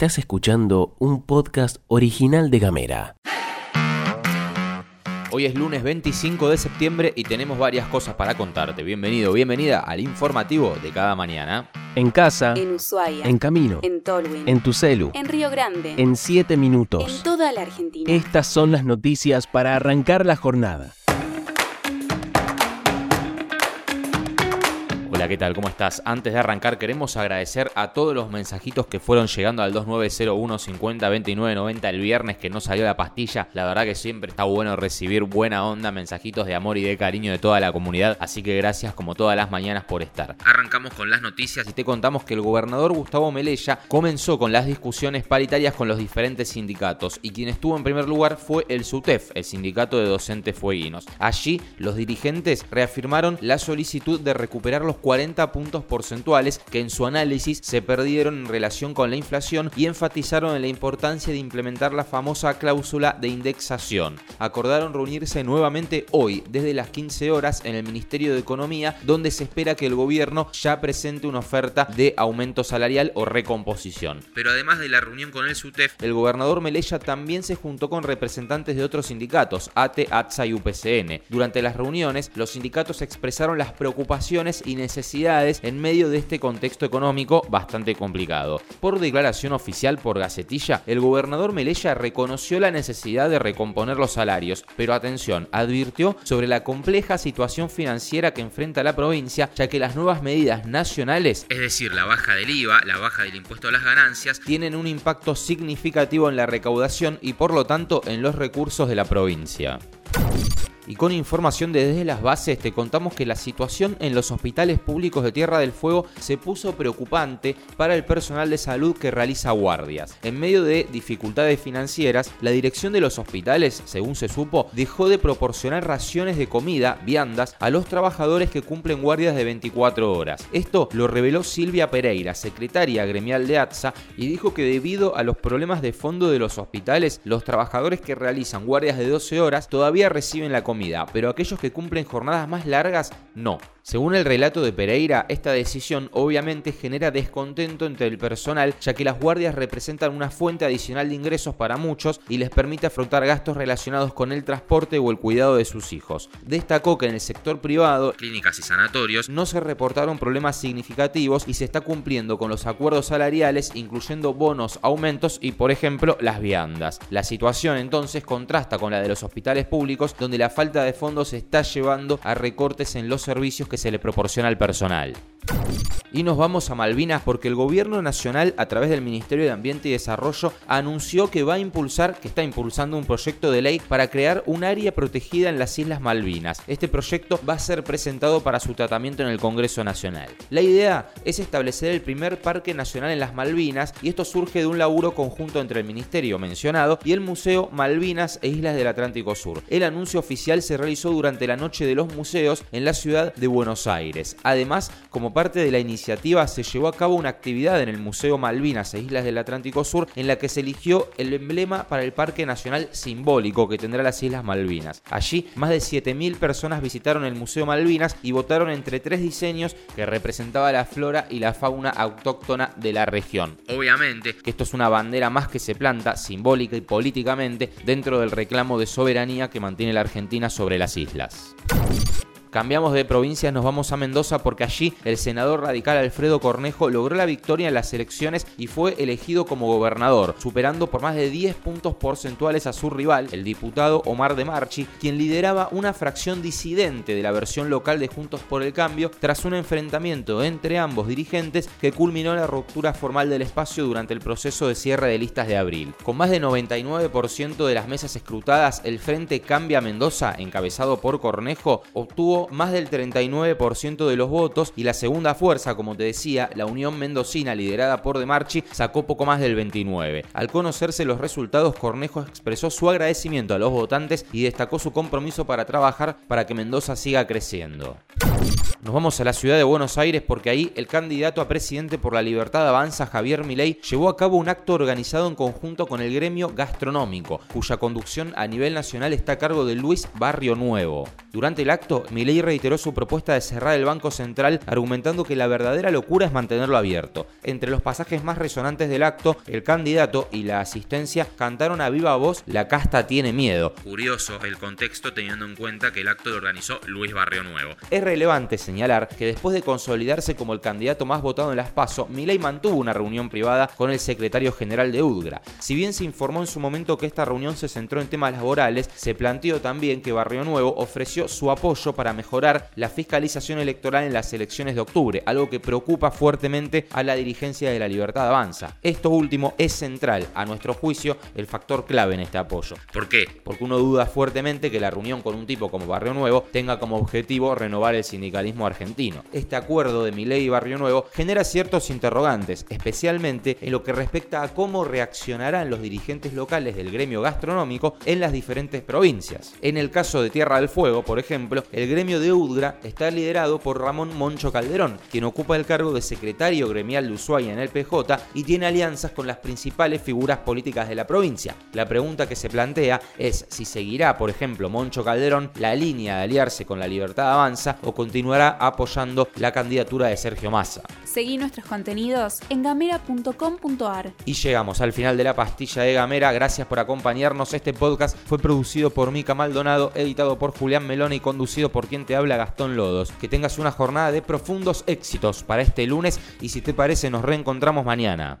Estás escuchando un podcast original de Gamera. Hoy es lunes 25 de septiembre y tenemos varias cosas para contarte. Bienvenido, bienvenida al informativo de cada mañana. En casa, En Ushuaia. en camino, En Tolwyn. en tu celu, En Río Grande. en 7 En minutos. toda la Argentina. Estas son las noticias para arrancar la jornada. Hola, ¿qué tal? ¿Cómo estás? Antes de arrancar queremos agradecer a todos los mensajitos que fueron llegando al 2901 50 29 90 el viernes que no salió la pastilla. La verdad que siempre está bueno recibir buena onda, mensajitos de amor y de cariño de toda la comunidad, así que gracias como todas las mañanas por estar. Arrancamos con las noticias y te contamos que el gobernador Gustavo Melella comenzó con las discusiones paritarias con los diferentes sindicatos y quien estuvo en primer lugar fue el SUTEF, el sindicato de docentes fueguinos. Allí los dirigentes reafirmaron la solicitud de recuperar los 40 puntos porcentuales que en su análisis se perdieron en relación con la inflación y enfatizaron en la importancia de implementar la famosa cláusula de indexación. Acordaron reunirse nuevamente hoy desde las 15 horas en el Ministerio de Economía donde se espera que el gobierno ya presente una oferta de aumento salarial o recomposición. Pero además de la reunión con el SUTEF, el gobernador Melella también se juntó con representantes de otros sindicatos, ATE, ATSA y UPCN. Durante las reuniones, los sindicatos expresaron las preocupaciones y necesidades en medio de este contexto económico bastante complicado. Por declaración oficial por Gacetilla, el gobernador Melella reconoció la necesidad de recomponer los salarios, pero atención, advirtió sobre la compleja situación financiera que enfrenta la provincia, ya que las nuevas medidas nacionales, es decir, la baja del IVA, la baja del impuesto a las ganancias, tienen un impacto significativo en la recaudación y por lo tanto en los recursos de la provincia. Y con información de desde las bases te contamos que la situación en los hospitales públicos de Tierra del Fuego se puso preocupante para el personal de salud que realiza guardias. En medio de dificultades financieras, la dirección de los hospitales, según se supo, dejó de proporcionar raciones de comida, viandas, a los trabajadores que cumplen guardias de 24 horas. Esto lo reveló Silvia Pereira, secretaria gremial de ATSA, y dijo que debido a los problemas de fondo de los hospitales, los trabajadores que realizan guardias de 12 horas todavía reciben la comida pero aquellos que cumplen jornadas más largas no. Según el relato de Pereira, esta decisión obviamente genera descontento entre el personal, ya que las guardias representan una fuente adicional de ingresos para muchos y les permite afrontar gastos relacionados con el transporte o el cuidado de sus hijos. Destacó que en el sector privado, clínicas y sanatorios, no se reportaron problemas significativos y se está cumpliendo con los acuerdos salariales, incluyendo bonos, aumentos y, por ejemplo, las viandas. La situación entonces contrasta con la de los hospitales públicos, donde la falta de fondos está llevando a recortes en los servicios que se le proporciona al personal. Y nos vamos a Malvinas porque el gobierno nacional a través del Ministerio de Ambiente y Desarrollo anunció que va a impulsar, que está impulsando un proyecto de ley para crear un área protegida en las Islas Malvinas. Este proyecto va a ser presentado para su tratamiento en el Congreso Nacional. La idea es establecer el primer parque nacional en las Malvinas y esto surge de un laburo conjunto entre el ministerio mencionado y el Museo Malvinas e Islas del Atlántico Sur. El anuncio oficial se realizó durante la Noche de los Museos en la ciudad de Buenos Aires. Además, como parte de la iniciativa se llevó a cabo una actividad en el Museo Malvinas e Islas del Atlántico Sur en la que se eligió el emblema para el Parque Nacional simbólico que tendrá las Islas Malvinas. Allí, más de 7.000 personas visitaron el Museo Malvinas y votaron entre tres diseños que representaba la flora y la fauna autóctona de la región. Obviamente que esto es una bandera más que se planta, simbólica y políticamente, dentro del reclamo de soberanía que mantiene la Argentina sobre las islas. Cambiamos de provincia, nos vamos a Mendoza porque allí el senador radical Alfredo Cornejo logró la victoria en las elecciones y fue elegido como gobernador, superando por más de 10 puntos porcentuales a su rival, el diputado Omar de Marchi, quien lideraba una fracción disidente de la versión local de Juntos por el Cambio tras un enfrentamiento entre ambos dirigentes que culminó la ruptura formal del espacio durante el proceso de cierre de listas de abril. Con más de 99% de las mesas escrutadas, el Frente Cambia Mendoza, encabezado por Cornejo, obtuvo más del 39% de los votos y la segunda fuerza, como te decía, la Unión Mendocina liderada por De Marchi, sacó poco más del 29%. Al conocerse los resultados, Cornejo expresó su agradecimiento a los votantes y destacó su compromiso para trabajar para que Mendoza siga creciendo. Nos vamos a la ciudad de Buenos Aires porque ahí el candidato a presidente por la libertad avanza, Javier Milei, llevó a cabo un acto organizado en conjunto con el gremio gastronómico, cuya conducción a nivel nacional está a cargo de Luis Barrio Nuevo. Durante el acto, Milei reiteró su propuesta de cerrar el Banco Central argumentando que la verdadera locura es mantenerlo abierto. Entre los pasajes más resonantes del acto, el candidato y la asistencia cantaron a viva voz La casta tiene miedo. Curioso el contexto teniendo en cuenta que el acto lo organizó Luis Barrio Nuevo. Es relevante señalar que después de consolidarse como el candidato más votado en las PASO, Milei mantuvo una reunión privada con el secretario general de UDGRA. Si bien se informó en su momento que esta reunión se centró en temas laborales, se planteó también que Barrio Nuevo ofreció su apoyo para mejorar la fiscalización electoral en las elecciones de octubre, algo que preocupa fuertemente a la dirigencia de la Libertad Avanza. Esto último es central, a nuestro juicio, el factor clave en este apoyo. ¿Por qué? Porque uno duda fuertemente que la reunión con un tipo como Barrio Nuevo tenga como objetivo renovar el sindicalismo argentino. Este acuerdo de Milei y Barrio Nuevo genera ciertos interrogantes, especialmente en lo que respecta a cómo reaccionarán los dirigentes locales del gremio gastronómico en las diferentes provincias. En el caso de Tierra del Fuego, por ejemplo, el gremio de Udgra está liderado por Ramón Moncho Calderón, quien ocupa el cargo de secretario gremial de Ushuaia en el PJ y tiene alianzas con las principales figuras políticas de la provincia. La pregunta que se plantea es si seguirá, por ejemplo, Moncho Calderón la línea de aliarse con la Libertad Avanza o continuará apoyando la candidatura de Sergio Massa. Seguí nuestros contenidos en gamera.com.ar. Y llegamos al final de la pastilla de Gamera. Gracias por acompañarnos. Este podcast fue producido por Mica Maldonado, editado por Julián Melón y conducido por quien te habla Gastón Lodos. Que tengas una jornada de profundos éxitos para este lunes y si te parece nos reencontramos mañana.